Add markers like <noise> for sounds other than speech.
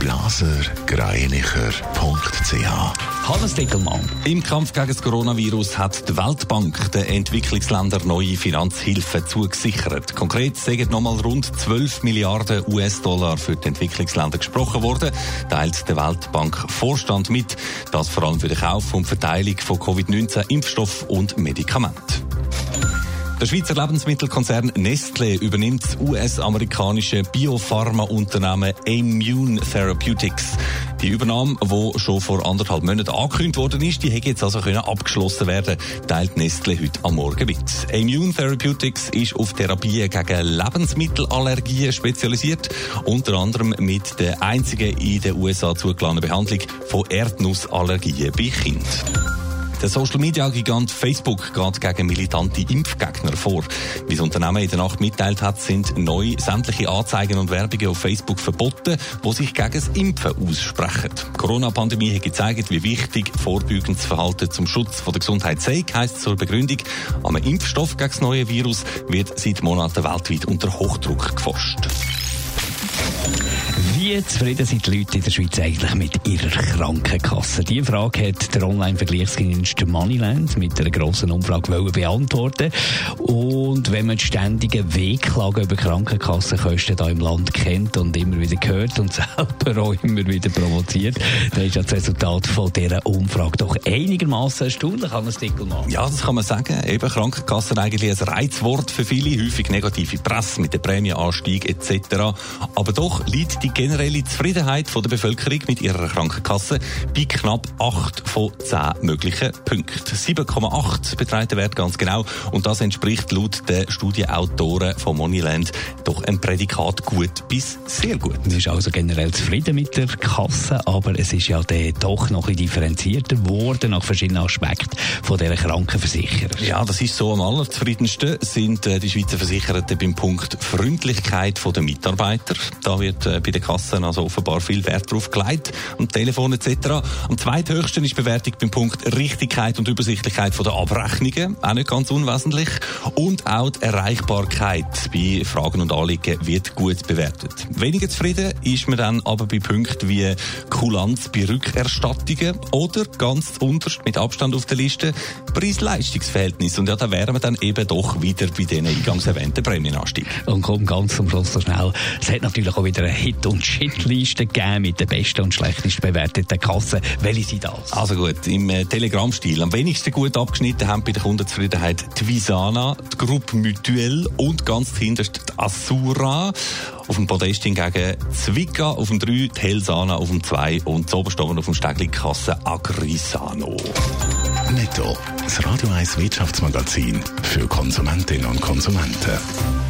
blasergreinicher.ch Hannes Dickelmann. Im Kampf gegen das Coronavirus hat die Weltbank den Entwicklungsländern neue Finanzhilfen zugesichert. Konkret sind nochmal rund 12 Milliarden US-Dollar für die Entwicklungsländer gesprochen worden, teilt der Weltbank-Vorstand mit. Das vor allem für den Kauf und Verteilung von Covid-19-Impfstoff und Medikamenten. Der Schweizer Lebensmittelkonzern Nestle übernimmt das US-amerikanische Biopharma-Unternehmen Immune Therapeutics. Die Übernahme, die schon vor anderthalb Monaten angekündigt worden ist, die hätte jetzt also können abgeschlossen werden, teilt Nestle heute am Morgen mit. Immune Therapeutics ist auf Therapien gegen Lebensmittelallergien spezialisiert, unter anderem mit der einzigen in den USA zugelassenen Behandlung von Erdnussallergien bei Kindern. Der Social Media Gigant Facebook geht gegen militante Impfgegner vor. Wie das Unternehmen in der Nacht mitteilt hat, sind neu sämtliche Anzeigen und Werbungen auf Facebook verboten, die sich gegen das Impfen aussprechen. Die Corona-Pandemie hat gezeigt, wie wichtig vorbeugendes Verhalten zum Schutz von der Gesundheit sei, heisst zur Begründung. Am Impfstoff gegen das neue Virus wird seit Monaten weltweit unter Hochdruck geforscht. Wie zufrieden sind die Leute in der Schweiz eigentlich mit ihrer Krankenkasse? Diese Frage hat der Online-Vergleichsdienst Moneyland mit einer grossen Umfrage beantworten Und wenn man die ständigen Wehklagen über Krankenkassenkosten hier im Land kennt und immer wieder hört und <laughs> selber auch immer wieder provoziert, dann ist das Resultat von dieser Umfrage doch einigermaßen erstaunlich, Hannes Dickelmann. Ja, das kann man sagen. Eben Krankenkassen eigentlich ein Reizwort für viele, häufig negative Presse mit dem Prämienanstieg etc. Aber doch liegt die generelle Zufriedenheit von der Bevölkerung mit ihrer Krankenkasse bei knapp 8 von 10 möglichen Punkten. 7,8 beträgt der Wert ganz genau und das entspricht laut den Studienautoren von Moneyland doch ein Prädikat gut bis sehr gut. Man ist also generell zufrieden mit der Kasse, aber es ist ja dann doch noch ein differenzierter geworden nach verschiedenen Aspekten von dieser Krankenversicherer. Ja, das ist so am allerzufriedensten sind äh, die Schweizer Versicherten beim Punkt Freundlichkeit der Mitarbeiter. Da wird äh, bei den Kassen also offenbar viel Wert drauf gelegt, und Telefon etc. Am zweithöchsten ist Bewertung beim Punkt Richtigkeit und Übersichtlichkeit der Abrechnungen, auch nicht ganz unwesentlich. Und auch die Erreichbarkeit bei Fragen und Anliegen wird gut bewertet. Weniger zufrieden ist man dann aber bei Punkten wie Kulanz bei Rückerstattungen oder ganz unterst mit Abstand auf der Liste Preis-Leistungs-Verhältnis. Und ja, da wären wir dann eben doch wieder bei den eingangs erwähnten Prämienanstieg. Und kommt ganz zum Schluss so schnell. Es hat natürlich auch wieder eine Hit- und Shitliste gegeben mit den besten und schlechtesten bewerteten Kassen. Welche sind das? Also gut, im äh, Telegram-Stil. Am wenigsten gut abgeschnitten haben bei der Kundenzufriedenheit die Visana, die Gruppe Mutuelle und ganz hinterst die Assura. Auf dem Podest hingegen Zwiga auf dem 3, die Helsana auf dem 2 und zuoberst oben auf dem Stegli Kasse Agrisano. Netto. Das Radio 1 Wirtschaftsmagazin für Konsumentinnen und Konsumenten.